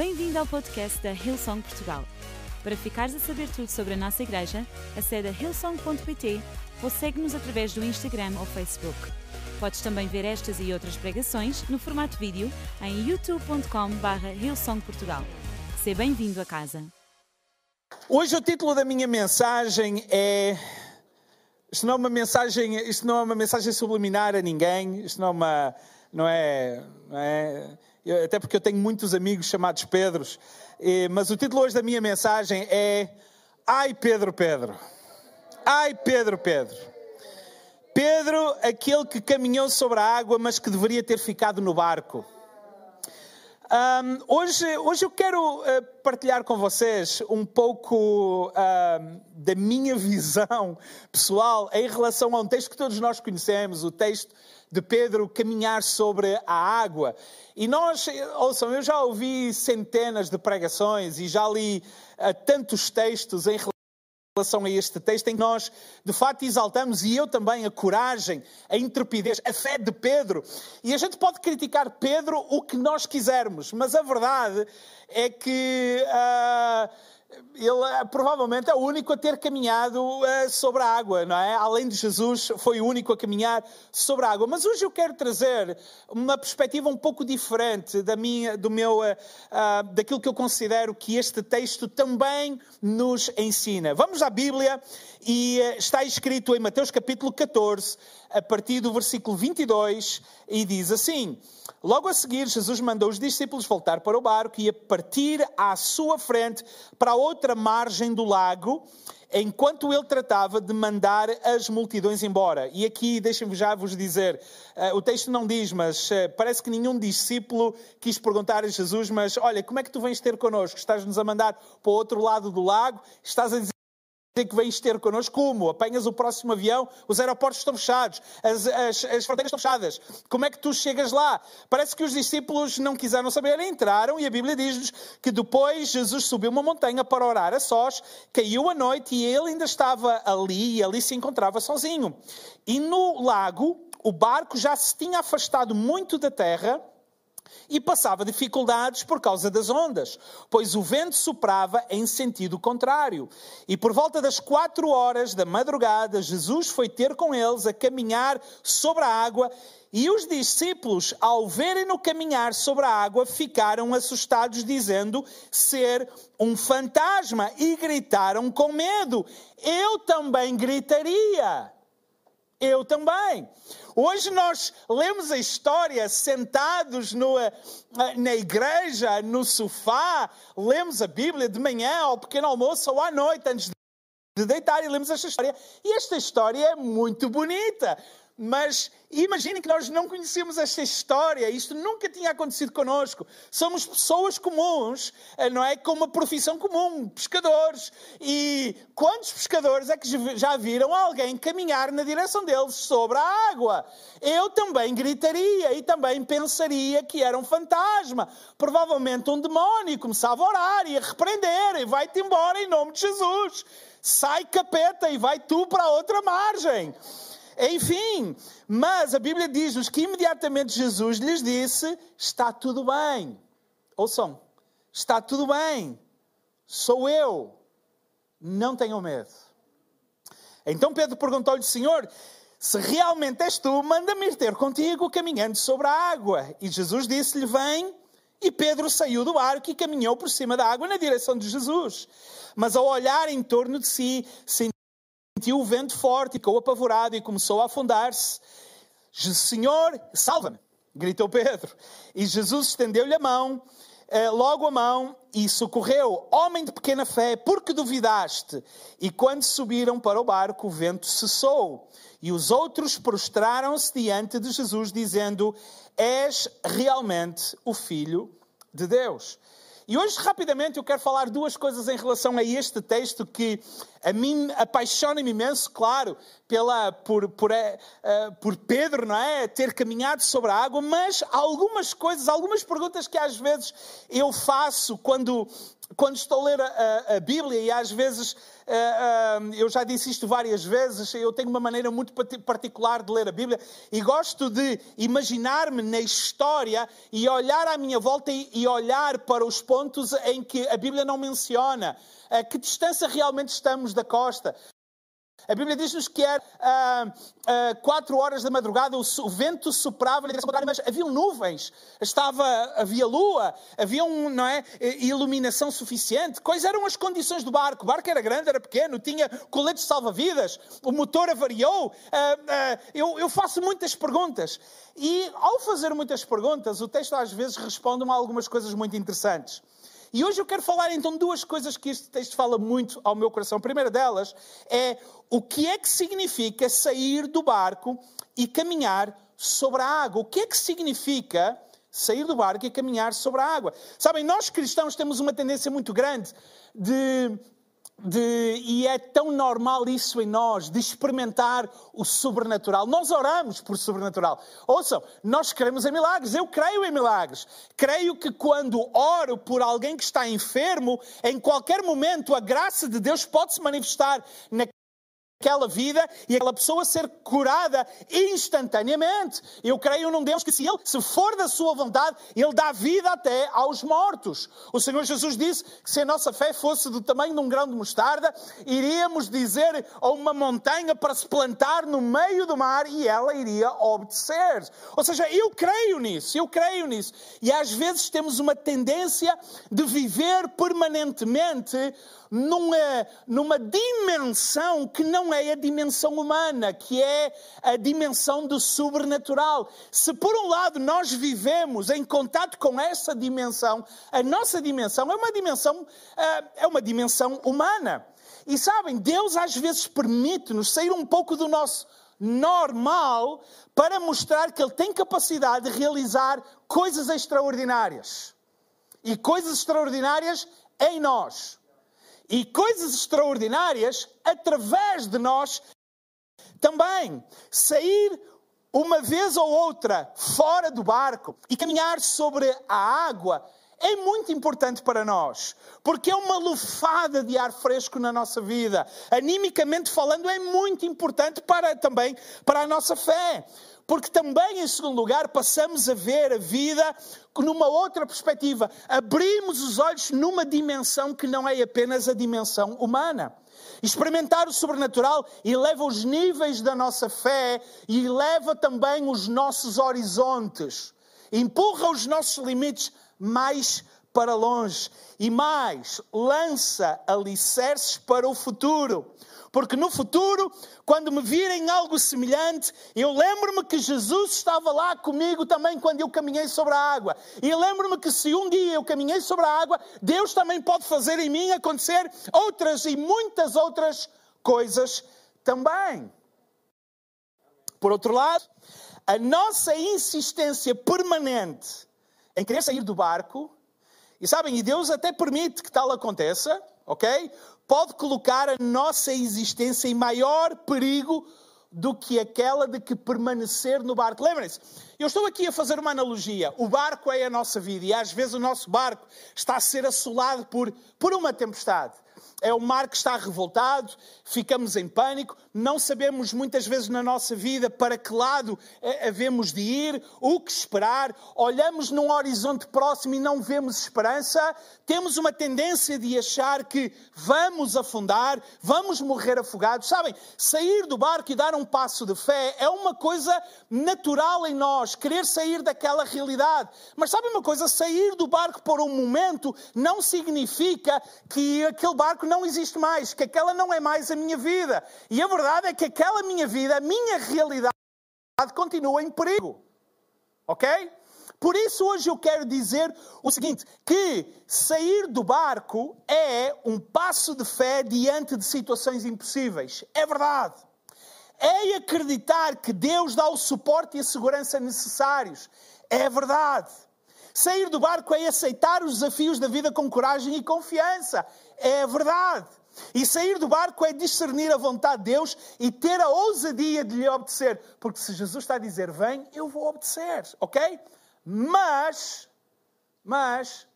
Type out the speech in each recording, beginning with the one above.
Bem-vindo ao podcast da Hillsong Portugal. Para ficares a saber tudo sobre a nossa igreja, acede a hillsong.pt ou segue-nos através do Instagram ou Facebook. Podes também ver estas e outras pregações no formato vídeo em youtube.com.br hillsongportugal. Seja bem-vindo a casa. Hoje o título da minha mensagem é isto não é uma mensagem, isto não é uma mensagem subliminar a ninguém, isto não é uma não é, não é até porque eu tenho muitos amigos chamados Pedros, mas o título hoje da minha mensagem é Ai Pedro Pedro. Ai Pedro Pedro. Pedro, aquele que caminhou sobre a água, mas que deveria ter ficado no barco. Um, hoje, hoje eu quero uh, partilhar com vocês um pouco uh, da minha visão pessoal em relação a um texto que todos nós conhecemos, o texto de Pedro caminhar sobre a água. E nós, ouçam, eu já ouvi centenas de pregações e já li uh, tantos textos em relação relação a este texto, em que nós de facto exaltamos, e eu também, a coragem, a intrepidez, a fé de Pedro. E a gente pode criticar Pedro o que nós quisermos, mas a verdade é que. Uh, ele eh, provavelmente é o único a ter caminhado uh, sobre a água, não é? Além de Jesus, foi o único a caminhar sobre a água. Mas hoje eu quero trazer uma perspectiva um pouco diferente da minha, do meu, uh, uh, daquilo que eu considero que este texto também nos ensina. Vamos à Bíblia e está escrito em Mateus capítulo 14, a partir do versículo 22, e diz assim. Logo a seguir, Jesus mandou os discípulos voltar para o barco e a partir à sua frente para a outra margem do lago, enquanto ele tratava de mandar as multidões embora. E aqui, deixem-me já vos dizer, uh, o texto não diz, mas uh, parece que nenhum discípulo quis perguntar a Jesus, mas olha, como é que tu vens ter connosco? Estás-nos a mandar para o outro lado do lago? Estás a dizer que vens ter connosco, como? Apanhas o próximo avião, os aeroportos estão fechados, as, as, as, fronteiras estão fechadas. Como é que tu chegas lá? Parece que os discípulos não quiseram saber, entraram e a Bíblia diz-nos que depois Jesus subiu uma montanha para orar a sós, caiu a noite e ele ainda estava ali e ali se encontrava sozinho. E no lago, o barco já se tinha afastado muito da terra e passava dificuldades por causa das ondas, pois o vento soprava em sentido contrário. E por volta das quatro horas da madrugada, Jesus foi ter com eles a caminhar sobre a água. E os discípulos, ao verem-no caminhar sobre a água, ficaram assustados, dizendo ser um fantasma, e gritaram com medo. Eu também gritaria. Eu também. Hoje nós lemos a história sentados no, eh, na igreja, no sofá, lemos a Bíblia de manhã, ao pequeno almoço ou à noite, antes de deitar, e lemos esta história. E esta história é muito bonita. Mas imaginem que nós não conhecemos esta história, isto nunca tinha acontecido connosco. Somos pessoas comuns, eh, não é? Com uma profissão comum, pescadores. E quantos pescadores é que já viram alguém caminhar na direção deles sobre a água? Eu também gritaria e também pensaria que era um fantasma, provavelmente um demónio, começava a orar e a repreender, e vai-te embora em nome de Jesus. Sai capeta e vai tu para a outra margem. Enfim, mas a Bíblia diz-nos que imediatamente Jesus lhes disse: Está tudo bem. Ouçam, está tudo bem. Sou eu. Não tenham medo. Então Pedro perguntou-lhe: Senhor, se realmente és tu, manda-me ir ter contigo caminhando sobre a água. E Jesus disse-lhe: Vem. E Pedro saiu do barco e caminhou por cima da água na direção de Jesus. Mas ao olhar em torno de si, sentiu sentiu o vento forte, ficou apavorado e começou a afundar-se. Senhor, salva-me! gritou Pedro. E Jesus estendeu-lhe a mão, eh, logo a mão, e socorreu. Homem de pequena fé, por que duvidaste? E quando subiram para o barco, o vento cessou. E os outros prostraram-se diante de Jesus, dizendo: És realmente o Filho de Deus. E hoje, rapidamente, eu quero falar duas coisas em relação a este texto que a mim apaixona-me imenso, claro, pela, por, por, uh, por Pedro, não é? Ter caminhado sobre a água, mas algumas coisas, algumas perguntas que às vezes eu faço quando quando estou a ler a, a, Bíblia, e às vezes, uh, uh, eu já disse isto várias vezes, eu tenho uma maneira muito particular de ler a Bíblia, e gosto de imaginar-me na história e olhar à minha volta e, e, olhar para os pontos em que a Bíblia não menciona. A que distância realmente estamos da costa? A Bíblia diz-nos que era ah, ah, quatro horas da madrugada, o, vento soprava, mas havia nuvens, estava, havia lua, havia um, não é, iluminação suficiente. Quais eram as condições do barco? O barco era grande, era pequeno, tinha coletes salva-vidas, o motor avariou. Ah, ah, eu, eu faço muitas perguntas. E ao fazer muitas perguntas, o texto às vezes responde a algumas coisas muito interessantes. E hoje eu quero falar então de duas coisas que este texto fala muito ao meu coração. A primeira delas é o que é que significa sair do barco e caminhar sobre a água. O que é que significa sair do barco e caminhar sobre a água? Sabem, nós cristãos temos uma tendência muito grande de de, e é tão normal isso em nós, de experimentar o sobrenatural. Nós oramos por sobrenatural. Ouçam, nós queremos em milagres. Eu creio em milagres. Creio que quando oro por alguém que está enfermo, em qualquer momento a graça de Deus pode se manifestar na aquela vida e aquela pessoa ser curada instantaneamente. Eu creio num Deus que, se Ele, se for da sua vontade, Ele dá vida até aos mortos. O Senhor Jesus disse que se a nossa fé fosse do tamanho de um grão de mostarda, iríamos dizer a uma montanha para se plantar no meio do mar e ela iria obedecer. Ou seja, eu creio nisso, eu creio nisso. E às vezes temos uma tendência de viver permanentemente numa, numa dimensão que não é a dimensão humana, que é a dimensão do sobrenatural. Se por um lado nós vivemos em contato com essa dimensão, a nossa dimensão é uma dimensão, ah, é uma dimensão humana. E sabem, Deus às vezes permite-nos sair um pouco do nosso normal para mostrar que Ele tem capacidade de realizar coisas extraordinárias. E coisas extraordinárias em nós e coisas extraordinárias através de nós também. Sair uma vez ou outra fora do barco e caminhar sobre a água é muito importante para nós, porque é uma lufada de ar fresco na nossa vida. Animicamente falando, é muito importante para também para a nossa fé. Porque também, em segundo lugar, passamos a ver a vida numa outra perspectiva. Abrimos os olhos numa dimensão que não é apenas a dimensão humana. Experimentar o sobrenatural eleva os níveis da nossa fé e eleva também os nossos horizontes. Empurra os nossos limites mais para longe e mais lança alicerces para o futuro. Porque no futuro, quando me virem algo semelhante, eu lembro-me que Jesus estava lá comigo também quando eu caminhei sobre a água. E lembro-me que se um dia eu caminhei sobre a água, Deus também pode fazer em mim acontecer outras e muitas outras coisas também. Por outro lado, a nossa insistência permanente em querer sair do barco, e sabem, e Deus até permite que tal aconteça, ok? pode colocar a nossa existência em maior perigo do que aquela de que permanecer no barco. Lembrem-se, eu estou aqui a fazer uma analogia. O barco é a nossa vida e às vezes o nosso barco está a ser assolado por, por uma tempestade é o mar que está revoltado, ficamos em pânico, não sabemos muitas vezes na nossa vida para que lado eh, havemos de ir, o que esperar, olhamos num horizonte próximo e não vemos esperança, temos uma tendência de achar que vamos afundar, vamos morrer afogados. Sabem, sair do barco e dar um passo de fé é uma coisa natural em nós, querer sair daquela realidade. Mas sabem uma coisa, sair do barco por um momento não significa que aquele barco não existe mais, que aquela não é mais a minha vida. E a verdade é que aquela minha vida, a minha realidade, continua em perigo. Ok? Por isso, hoje eu quero dizer o seguinte: que sair do barco é um passo de fé diante de situações impossíveis. É verdade. É acreditar que Deus dá o suporte e a segurança necessários. É verdade. Sair do barco é aceitar os desafios da vida com coragem e confiança. É verdade. E sair do barco é discernir a vontade de Deus e ter a ousadia de lhe obedecer. Porque se Jesus está a dizer vem, eu vou obedecer, ok? Mas, mas,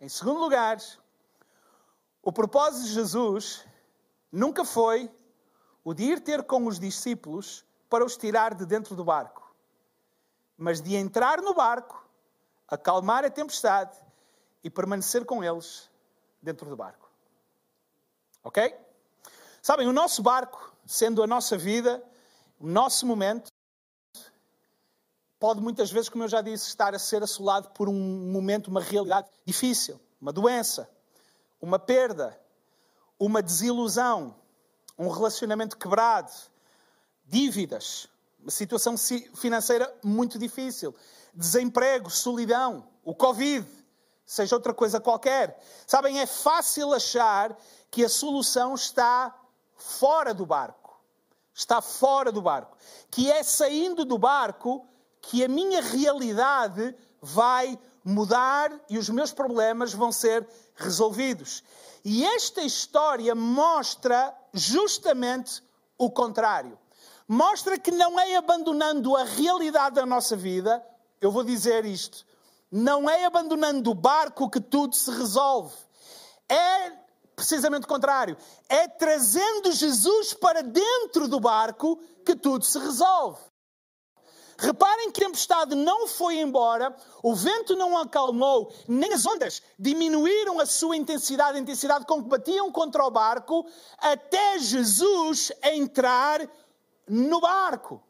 em segundo lugar, O propósito de Jesus nunca foi o de ir ter com os discípulos para os tirar de dentro do barco, mas de entrar no barco, acalmar a tempestade e permanecer com eles dentro do barco. Ok? Sabem, o nosso barco, sendo a nossa vida, o nosso momento, pode muitas vezes, como eu já disse, estar a ser assolado por um momento, uma realidade difícil, uma doença, uma perda, uma desilusão, um relacionamento quebrado, dívidas, uma situação financeira muito difícil, desemprego, solidão, o Covid, seja outra coisa qualquer. Sabem, é fácil achar que a solução está fora do barco. Está fora do barco. Que é saindo do barco que a minha realidade vai mudar e os meus problemas vão ser resolvidos. E esta história mostra justamente o contrário. Mostra que não é abandonando a realidade da nossa vida, eu vou dizer isto, não é abandonando o barco que tudo se resolve. É precisamente o contrário. É trazendo Jesus para dentro do barco que tudo se resolve. Reparem que a tempestade não foi embora, o vento não acalmou, nem as ondas diminuíram a sua intensidade, a intensidade com que batiam contra o barco, até Jesus entrar no barco.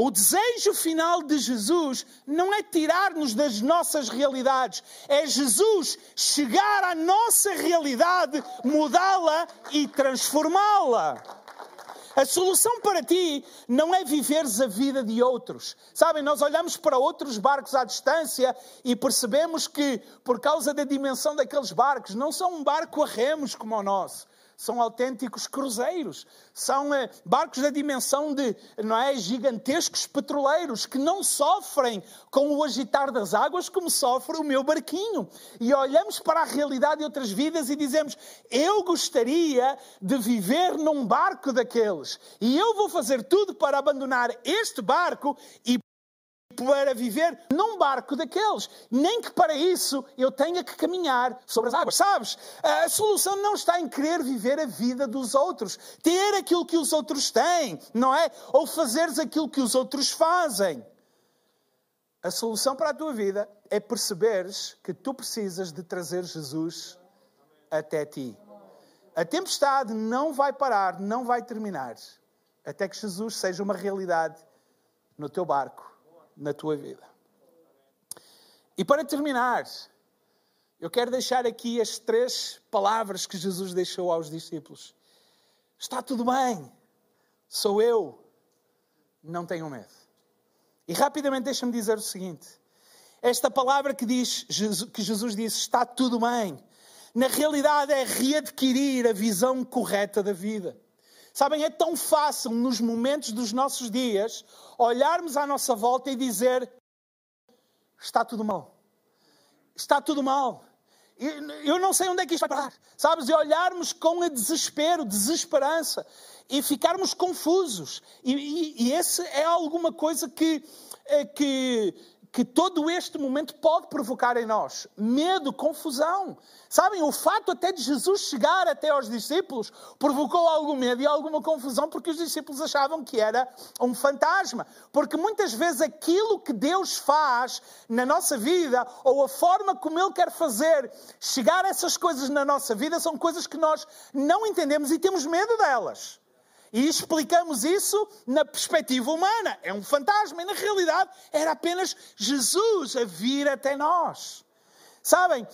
O desejo final de Jesus não é tirar-nos das nossas realidades, é Jesus chegar à nossa realidade, mudá-la e transformá-la. A solução para ti não é viveres a vida de outros. Sabem, nós olhamos para outros barcos à distância e percebemos que, por causa da dimensão daqueles barcos, não são um barco a remos como o nosso são autênticos cruzeiros, são eh, barcos da dimensão de não é, gigantescos petroleiros que não sofrem com o agitar das águas como sofre o meu barquinho. E olhamos para a realidade de outras vidas e dizemos: Eu gostaria de viver num barco daqueles, e eu vou fazer tudo para abandonar este barco e para viver num barco daqueles. Nem que para isso eu tenha que caminhar sobre as águas. Sabes? A solução não está em querer viver a vida dos outros, ter aquilo que os outros têm, não é? Ou fazeres aquilo que os outros fazem. A solução para a tua vida é perceberes que tu precisas de trazer Jesus até ti. A tempestade não vai parar, não vai terminar, até que Jesus seja uma realidade no teu barco na tua vida. E para terminar, eu quero deixar aqui as três palavras que Jesus deixou aos discípulos: Está tudo bem, sou eu, não tenham medo. E rapidamente deixa-me dizer o seguinte: esta palavra que, diz, que Jesus disse, está tudo bem, na realidade é readquirir a visão correta da vida. Sabem, é tão fácil nos momentos dos nossos dias olharmos à nossa volta e dizer: está tudo mal. Está tudo mal. Eu não sei onde é que isto vai parar. Sabes? E olharmos com a desespero, desesperança e ficarmos confusos. E, e, e esse é alguma coisa que, eh, que que todo este momento pode provocar em nós medo, confusão. Sabem, o fato até de Jesus chegar até aos discípulos provocou algum medo e alguma confusão porque os discípulos achavam que era um fantasma. Porque muitas vezes aquilo que Deus faz na nossa vida ou a forma como Ele quer fazer chegar essas coisas na nossa vida são coisas que nós não entendemos e temos medo delas. E explicamos isso na perspectiva humana. É um fantasma. E na realidade era apenas Jesus a vir até nós. Sabem,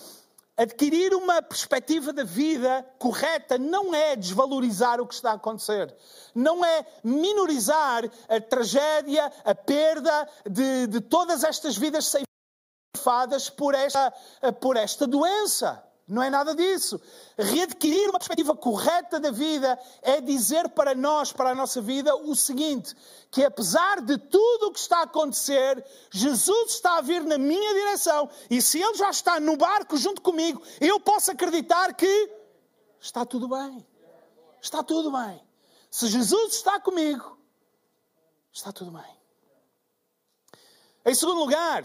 adquirir uma perspectiva da vida correta não é desvalorizar o que está a acontecer. Não é minorizar a tragédia, a perda de, de todas estas vidas ceifadas por esta, por esta doença. Não é nada disso. Readquirir uma perspectiva correta da vida é dizer para nós, para a nossa vida, o seguinte: que apesar de tudo o que está a acontecer, Jesus está a vir na minha direção e se Ele já está no barco junto comigo, eu posso acreditar que está tudo bem. Está tudo bem. Se Jesus está comigo, está tudo bem. Em segundo lugar,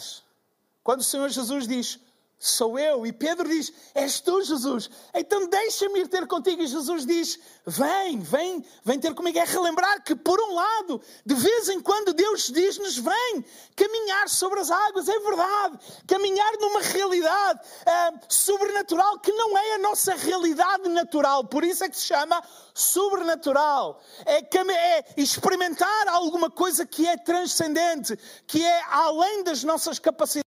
quando o Senhor Jesus diz sou eu. E Pedro diz: És tu, Jesus. Então deixa-me ir ter contigo. E Jesus diz: Vem, vem, vem ter comigo. É relembrar que, por um lado, de vez em quando Deus diz-nos: Vem caminhar sobre as águas. É verdade. Caminhar numa realidade uh, sobrenatural que não é a nossa realidade natural. Por isso é que se chama sobrenatural. É, é experimentar alguma coisa que é transcendente, que é além das nossas capacidades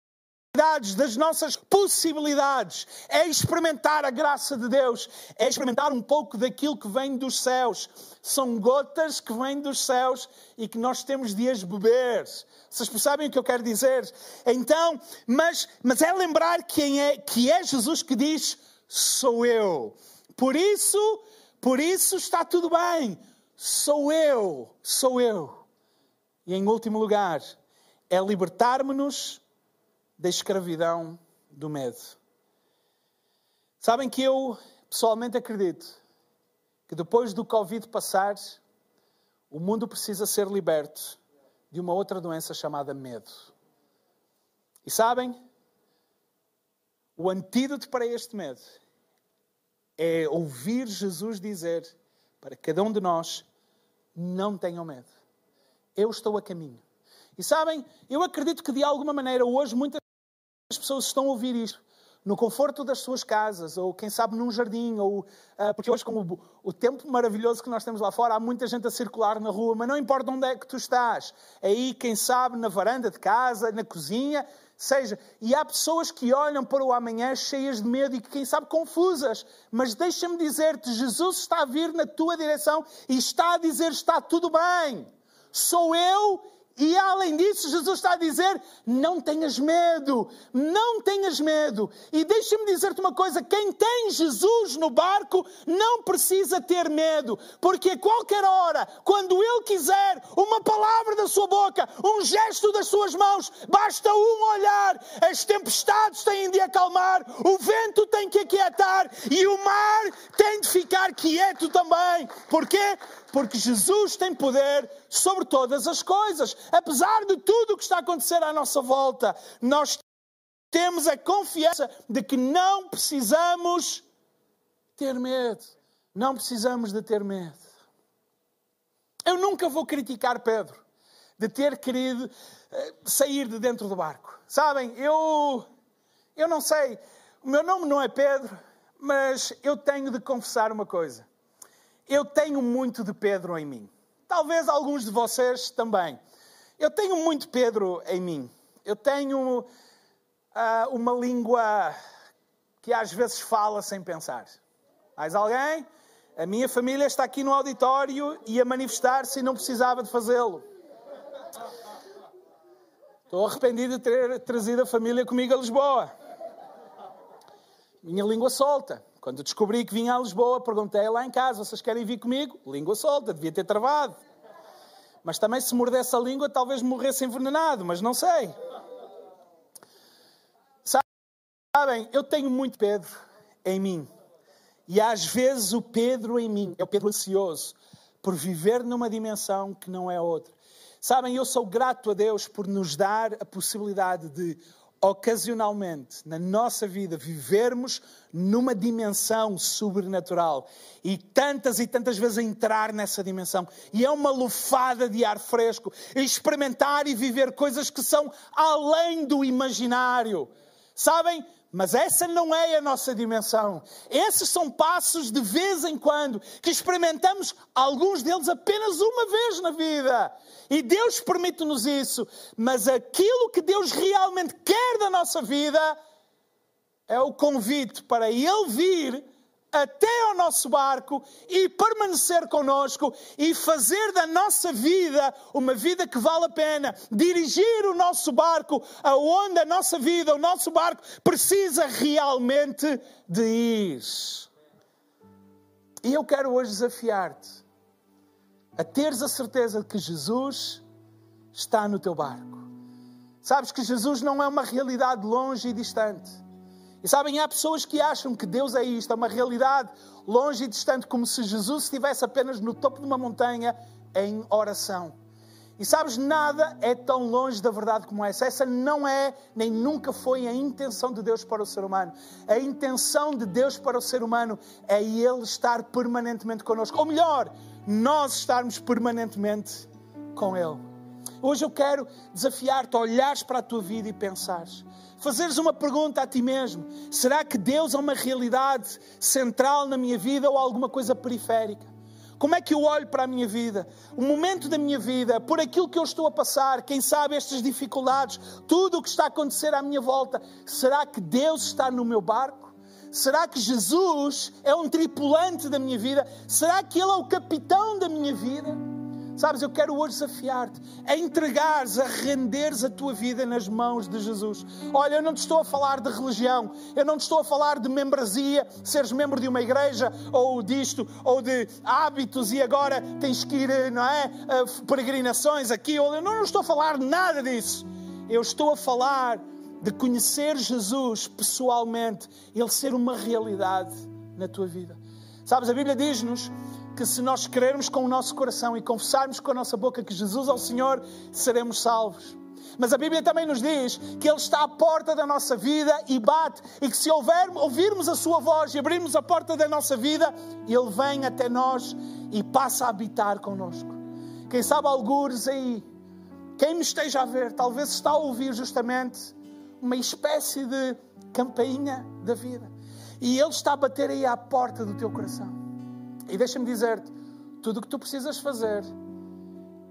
das nossas possibilidades, é experimentar a graça de Deus, é experimentar um pouco daquilo que vem dos céus. São gotas que vêm dos céus e que nós temos de as beber. Vocês percebem o que eu quero dizer? Então, mas, mas é lembrar quem é, que é Jesus que diz: sou eu. Por isso, por isso está tudo bem. Sou eu, sou eu. E em último lugar, é libertar-me-nos da escravidão do medo. Sabem que eu pessoalmente acredito que depois do Covid passar, o mundo precisa ser liberto de uma outra doença chamada medo. E sabem? O antídoto para este medo é ouvir Jesus dizer para cada um de nós: não tenham medo, eu estou a caminho. E sabem, eu acredito que de alguma maneira hoje muitas as pessoas estão a ouvir isto. No conforto das suas casas, ou quem sabe num jardim, ou uh, porque hoje, com o, o, tempo maravilhoso que nós temos lá fora, há muita gente a circular na rua, mas não importa onde é que tu estás, é aí, quem sabe, na varanda de casa, na cozinha, seja. E há pessoas que olham para o amanhã cheias de medo e que, quem sabe, confusas, mas deixa-me dizer-te: Jesus está a vir na tua direção e está a dizer: está tudo bem, sou eu e além disso, Jesus está a dizer: não tenhas medo, não tenhas medo. E deixa-me dizer-te uma coisa: quem tem Jesus no barco não precisa ter medo, porque a qualquer hora, quando Ele quiser, uma palavra da sua boca, um gesto das suas mãos, basta um olhar, as tempestades têm de acalmar, o vento tem que aquietar e o mar tem de ficar quieto também. Porquê? Porque Jesus tem poder sobre todas as coisas. Apesar de tudo o que está a acontecer à nossa volta, nós temos a confiança de que não precisamos ter medo. Não precisamos de ter medo. Eu nunca vou criticar Pedro de ter querido eh, sair de dentro do barco. Sabem, eu, eu não sei, o meu nome não é Pedro, mas eu tenho de confessar uma coisa. Eu tenho muito de Pedro em mim. Talvez alguns de vocês também. Eu tenho muito Pedro em mim. Eu tenho uh, uma língua que às vezes fala sem pensar. Mais alguém? A minha família está aqui no auditório e a manifestar-se e não precisava de fazê-lo. Estou arrependido de ter trazido a família comigo a Lisboa. Minha língua solta. Quando descobri que vinha a Lisboa, perguntei lá em casa: vocês querem vir comigo? Língua solta, devia ter travado. Mas também, se mordesse a língua, talvez morresse envenenado, mas não sei. Sabem, eu tenho muito Pedro em mim. E às vezes o Pedro em mim é o Pedro ansioso por viver numa dimensão que não é outra. Sabem, eu sou grato a Deus por nos dar a possibilidade de ocasionalmente na nossa vida vivermos numa dimensão sobrenatural e tantas e tantas vezes entrar nessa dimensão. E é uma lufada de ar fresco experimentar e viver coisas que são além do imaginário. Sabem mas essa não é a nossa dimensão. Esses são passos de vez em quando que experimentamos, alguns deles apenas uma vez na vida. E Deus permite-nos isso. Mas aquilo que Deus realmente quer da nossa vida é o convite para Ele vir até ao nosso barco e permanecer conosco e fazer da nossa vida uma vida que vale a pena. Dirigir o nosso barco aonde a nossa vida, o nosso barco precisa realmente de ir. E eu quero hoje desafiar-te a teres a certeza de que Jesus está no teu barco. Sabes que Jesus não é uma realidade longe e distante. E sabem, há pessoas que acham que Deus é isto, é uma realidade longe e distante, como se Jesus estivesse apenas no topo de uma montanha em oração. E sabes, nada é tão longe da verdade como essa. Essa não é, nem nunca foi a intenção de Deus para o ser humano. A intenção de Deus para o ser humano é Ele estar permanentemente connosco. Ou melhor, nós estarmos permanentemente com Ele. Hoje eu quero desafiar-te a olhares para a tua vida e pensares. Fazeres uma pergunta a ti mesmo: será que Deus é uma realidade central na minha vida ou alguma coisa periférica? Como é que eu olho para a minha vida? O momento da minha vida, por aquilo que eu estou a passar, quem sabe estas dificuldades, tudo o que está a acontecer à minha volta, será que Deus está no meu barco? Será que Jesus é um tripulante da minha vida? Será que Ele é o capitão da minha vida? Sabes, eu quero hoje desafiar-te a entregares, a renderes a tua vida nas mãos de Jesus. Olha, eu não te estou a falar de religião, eu não te estou a falar de membresia, seres membro de uma igreja, ou disto, ou de hábitos, e agora tens que ir, não é? Peregrinações aqui, eu não estou a falar nada disso. Eu estou a falar de conhecer Jesus pessoalmente, Ele ser uma realidade na tua vida. Sabes, a Bíblia diz-nos que se nós crermos com o nosso coração e confessarmos com a nossa boca que Jesus é o Senhor, seremos salvos. Mas a Bíblia também nos diz que Ele está à porta da nossa vida e bate, e que se houver, ouvirmos a Sua voz e abrirmos a porta da nossa vida, Ele vem até nós e passa a habitar connosco. Quem sabe algures aí, quem me esteja a ver, talvez está a ouvir justamente uma espécie de campainha da vida. E Ele está a bater aí à porta do teu coração. E deixa-me dizer-te: tudo o que tu precisas fazer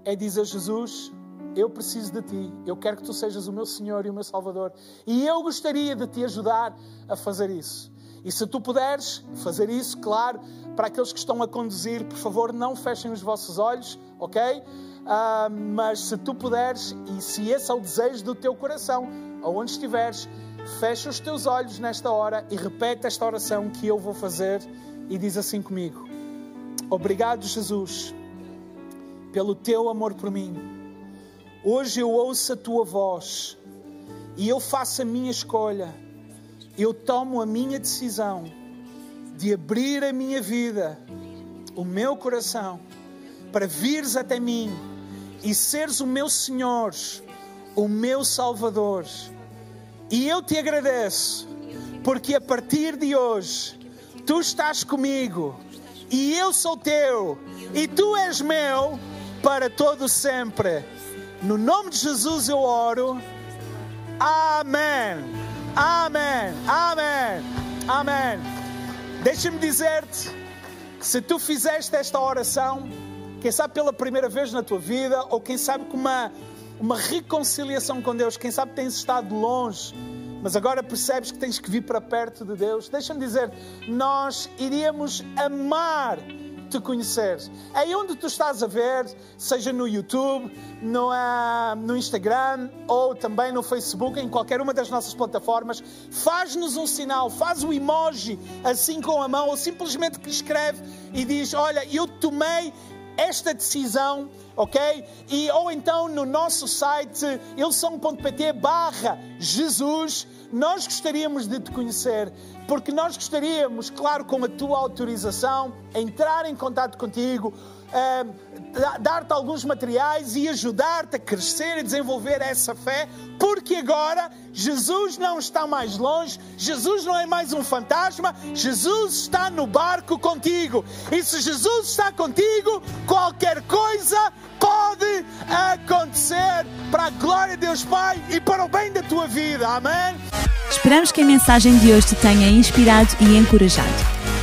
é dizer, Jesus, eu preciso de ti, eu quero que tu sejas o meu Senhor e o meu Salvador. E eu gostaria de te ajudar a fazer isso. E se tu puderes fazer isso, claro, para aqueles que estão a conduzir, por favor, não fechem os vossos olhos, ok? Uh, mas se tu puderes, e se esse é o desejo do teu coração, aonde estiveres, fecha os teus olhos nesta hora e repete esta oração que eu vou fazer e diz assim comigo. Obrigado, Jesus, pelo teu amor por mim. Hoje eu ouço a tua voz e eu faço a minha escolha. Eu tomo a minha decisão de abrir a minha vida, o meu coração, para vires até mim e seres o meu Senhor, o meu Salvador. E eu te agradeço, porque a partir de hoje tu estás comigo e eu sou teu, e tu és meu para todo sempre. No nome de Jesus eu oro. Amém. Amém. Amém. Amém. Deixa-me dizer-te que se tu fizeste esta oração, quem sabe pela primeira vez na tua vida, ou quem sabe com uma, uma reconciliação com Deus, quem sabe tens estado longe mas agora percebes que tens que vir para perto de Deus. Deixa-me dizer, nós iríamos amar te conhecer. É onde tu estás a ver, seja no YouTube, no, uh, no Instagram ou também no Facebook, em qualquer uma das nossas plataformas, faz-nos um sinal, faz o um emoji assim com a mão ou simplesmente que escreve e diz: Olha, eu tomei esta decisão, ok? E, ou então no nosso site ilson.pt barra Jesus, nós gostaríamos de te conhecer, porque nós gostaríamos, claro, com a tua autorização, entrar em contato contigo, dar-te alguns materiais e ajudar-te a crescer e desenvolver essa fé, porque agora Jesus não está mais longe, Jesus não é mais um fantasma, Jesus está no barco contigo. E se Jesus está contigo, qualquer coisa pode acontecer para a glória de Deus Pai e para o bem da tua vida. Amém? Esperamos que a mensagem de hoje te tenha inspirado e encorajado.